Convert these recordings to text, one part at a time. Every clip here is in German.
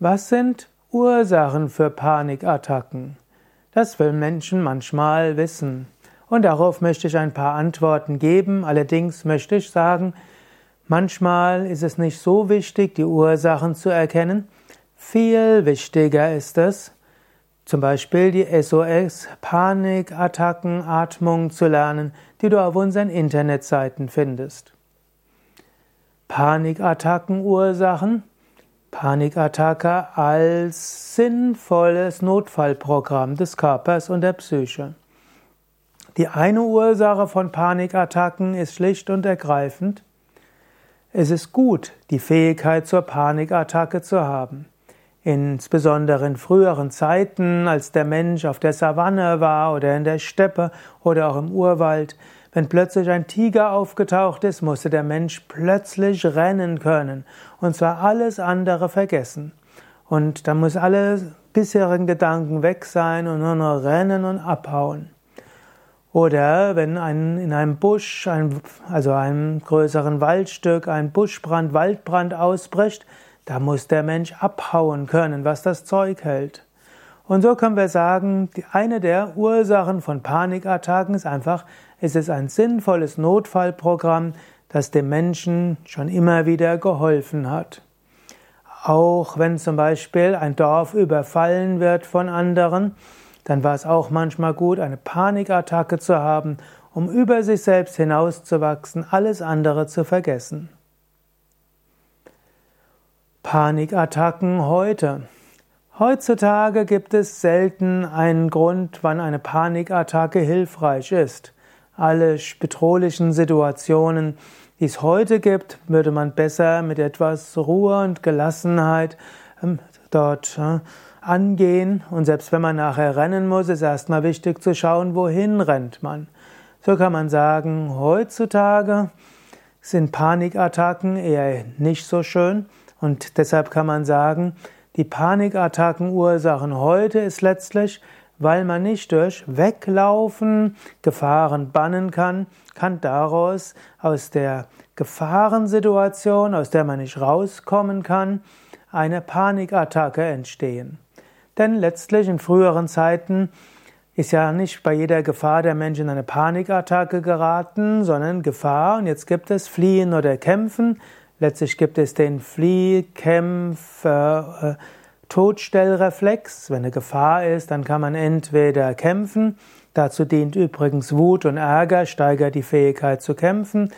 Was sind Ursachen für Panikattacken? Das will Menschen manchmal wissen. Und darauf möchte ich ein paar Antworten geben. Allerdings möchte ich sagen, manchmal ist es nicht so wichtig, die Ursachen zu erkennen. Viel wichtiger ist es, zum Beispiel die SOS Panikattacken Atmung zu lernen, die du auf unseren Internetseiten findest. Panikattacken Ursachen Panikattacke als sinnvolles Notfallprogramm des Körpers und der Psyche. Die eine Ursache von Panikattacken ist schlicht und ergreifend, es ist gut, die Fähigkeit zur Panikattacke zu haben. Insbesondere in früheren Zeiten, als der Mensch auf der Savanne war oder in der Steppe oder auch im Urwald, wenn plötzlich ein Tiger aufgetaucht ist, musste der Mensch plötzlich rennen können und zwar alles andere vergessen. Und da muss alle bisherigen Gedanken weg sein und nur noch rennen und abhauen. Oder wenn ein, in einem Busch, ein, also einem größeren Waldstück, ein Buschbrand, Waldbrand ausbricht, da muss der Mensch abhauen können, was das Zeug hält. Und so können wir sagen, eine der Ursachen von Panikattacken ist einfach, es ist ein sinnvolles Notfallprogramm, das dem Menschen schon immer wieder geholfen hat. Auch wenn zum Beispiel ein Dorf überfallen wird von anderen, dann war es auch manchmal gut, eine Panikattacke zu haben, um über sich selbst hinauszuwachsen, alles andere zu vergessen. Panikattacken heute. Heutzutage gibt es selten einen Grund, wann eine Panikattacke hilfreich ist. Alle bedrohlichen Situationen, die es heute gibt, würde man besser mit etwas Ruhe und Gelassenheit ähm, dort äh, angehen. Und selbst wenn man nachher rennen muss, ist erstmal wichtig zu schauen, wohin rennt man. So kann man sagen, heutzutage sind Panikattacken eher nicht so schön. Und deshalb kann man sagen, die Panikattackenursachen heute ist letztlich, weil man nicht durch Weglaufen Gefahren bannen kann, kann daraus aus der Gefahrensituation, aus der man nicht rauskommen kann, eine Panikattacke entstehen. Denn letztlich in früheren Zeiten ist ja nicht bei jeder Gefahr der Mensch in eine Panikattacke geraten, sondern Gefahr und jetzt gibt es Fliehen oder Kämpfen. Letztlich gibt es den Fliehkämpf, äh, Todstellreflex. Wenn eine Gefahr ist, dann kann man entweder kämpfen. Dazu dient übrigens Wut und Ärger, steigert die Fähigkeit zu kämpfen.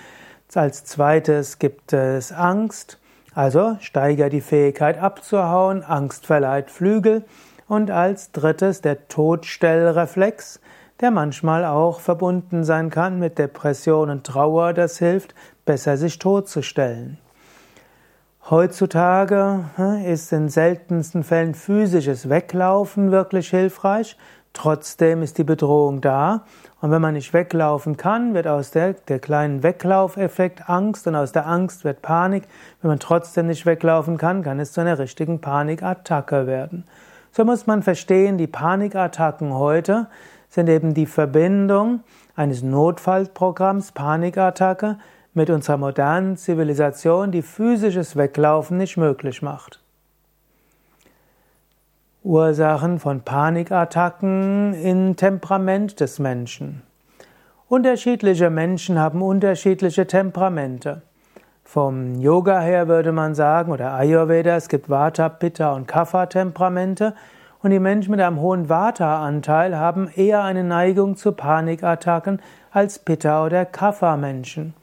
Als zweites gibt es Angst, also steigert die Fähigkeit abzuhauen. Angst verleiht Flügel. Und als drittes der Todstellreflex, der manchmal auch verbunden sein kann mit Depression und Trauer, das hilft, besser sich totzustellen. Heutzutage ist in seltensten Fällen physisches Weglaufen wirklich hilfreich. Trotzdem ist die Bedrohung da. Und wenn man nicht weglaufen kann, wird aus der, der kleinen Weglaufeffekt Angst und aus der Angst wird Panik. Wenn man trotzdem nicht weglaufen kann, kann es zu einer richtigen Panikattacke werden. So muss man verstehen, die Panikattacken heute sind eben die Verbindung eines Notfallprogramms Panikattacke mit unserer modernen Zivilisation, die physisches Weglaufen nicht möglich macht. Ursachen von Panikattacken im Temperament des Menschen. Unterschiedliche Menschen haben unterschiedliche Temperamente. Vom Yoga her würde man sagen, oder Ayurveda, es gibt Vata, Pitta und Kapha-Temperamente. Und die Menschen mit einem hohen Vata-Anteil haben eher eine Neigung zu Panikattacken als Pitta- oder Kapha-Menschen.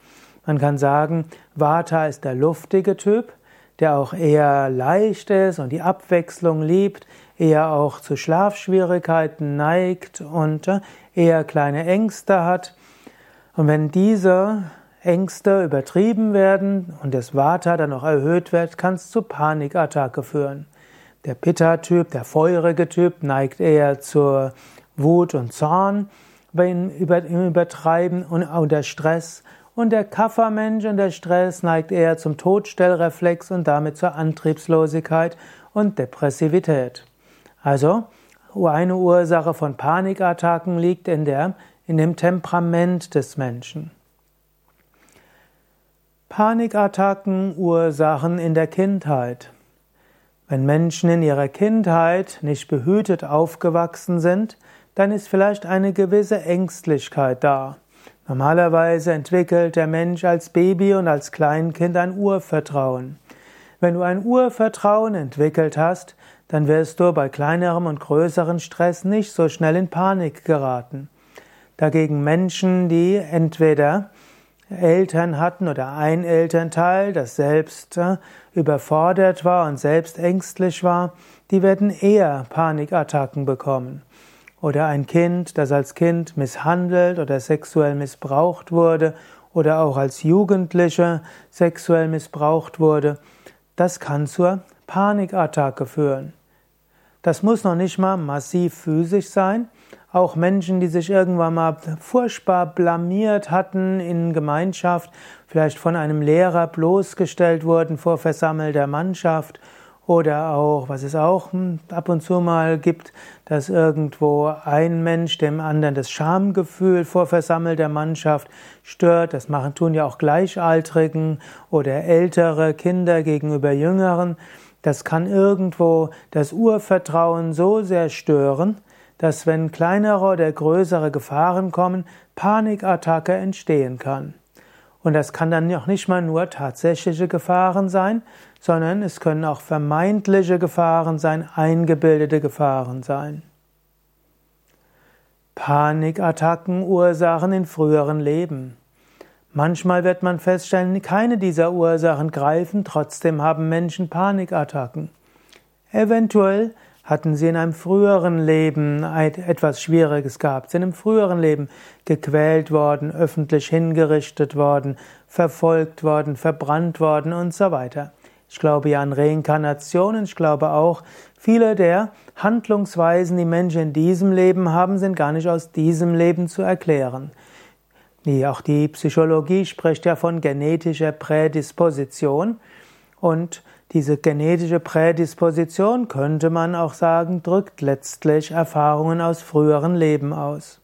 Man kann sagen, Vata ist der luftige Typ, der auch eher leicht ist und die Abwechslung liebt, eher auch zu Schlafschwierigkeiten neigt und äh, eher kleine Ängste hat. Und wenn diese Ängste übertrieben werden und das Vata dann auch erhöht wird, kann es zu Panikattacke führen. Der Pitta-Typ, der feurige Typ, neigt eher zur Wut und Zorn im Übertreiben und unter Stress und der Kaffermensch und der Stress neigt eher zum Todstellreflex und damit zur Antriebslosigkeit und Depressivität. Also, eine Ursache von Panikattacken liegt in, der, in dem Temperament des Menschen. Panikattacken Ursachen in der Kindheit. Wenn Menschen in ihrer Kindheit nicht behütet aufgewachsen sind, dann ist vielleicht eine gewisse Ängstlichkeit da. Normalerweise entwickelt der Mensch als Baby und als Kleinkind ein Urvertrauen. Wenn du ein Urvertrauen entwickelt hast, dann wirst du bei kleinerem und größerem Stress nicht so schnell in Panik geraten. Dagegen Menschen, die entweder Eltern hatten oder ein Elternteil, das selbst äh, überfordert war und selbst ängstlich war, die werden eher Panikattacken bekommen. Oder ein Kind, das als Kind misshandelt oder sexuell missbraucht wurde. Oder auch als Jugendliche sexuell missbraucht wurde, das kann zur Panikattacke führen. Das muss noch nicht mal massiv physisch sein, auch Menschen, die sich irgendwann mal furchtbar blamiert hatten in Gemeinschaft, vielleicht von einem Lehrer bloßgestellt wurden vor versammelter Mannschaft oder auch, was es auch hm, ab und zu mal gibt, dass irgendwo ein Mensch dem anderen das Schamgefühl vor versammelter Mannschaft stört. Das machen, tun ja auch Gleichaltrigen oder ältere Kinder gegenüber Jüngeren. Das kann irgendwo das Urvertrauen so sehr stören, dass wenn kleinere oder größere Gefahren kommen, Panikattacke entstehen kann. Und das kann dann auch nicht mal nur tatsächliche Gefahren sein, sondern es können auch vermeintliche Gefahren sein, eingebildete Gefahren sein. Panikattacken Ursachen in früheren Leben. Manchmal wird man feststellen, keine dieser Ursachen greifen, trotzdem haben Menschen Panikattacken. Eventuell hatten sie in einem früheren Leben etwas Schwieriges gehabt, sind im früheren Leben gequält worden, öffentlich hingerichtet worden, verfolgt worden, verbrannt worden und so weiter. Ich glaube ja an Reinkarnationen, ich glaube auch, viele der Handlungsweisen, die Menschen in diesem Leben haben, sind gar nicht aus diesem Leben zu erklären. Auch die Psychologie spricht ja von genetischer Prädisposition und diese genetische Prädisposition, könnte man auch sagen, drückt letztlich Erfahrungen aus früheren Leben aus.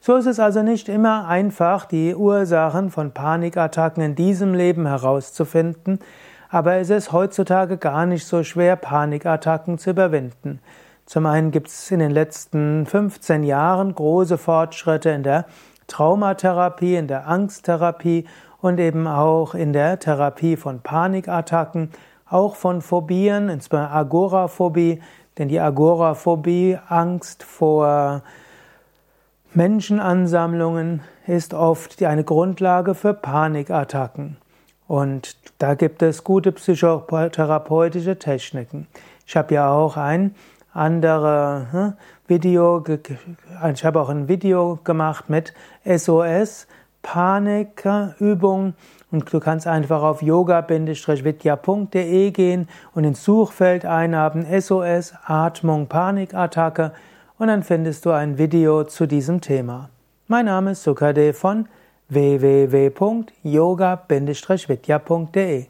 So ist es also nicht immer einfach, die Ursachen von Panikattacken in diesem Leben herauszufinden, aber es ist heutzutage gar nicht so schwer, Panikattacken zu überwinden. Zum einen gibt es in den letzten 15 Jahren große Fortschritte in der Traumatherapie, in der Angsttherapie und eben auch in der Therapie von Panikattacken auch von Phobien, insbesondere Agoraphobie, denn die Agoraphobie, Angst vor Menschenansammlungen, ist oft eine Grundlage für Panikattacken. Und da gibt es gute psychotherapeutische Techniken. Ich habe ja auch ein anderes hm, Video, ich habe auch ein Video gemacht mit SOS, Panikübung und du kannst einfach auf yoga-vidya.de gehen und ins Suchfeld einhaben SOS Atmung Panikattacke und dann findest du ein Video zu diesem Thema. Mein Name ist Sukade von www.yoga-vidya.de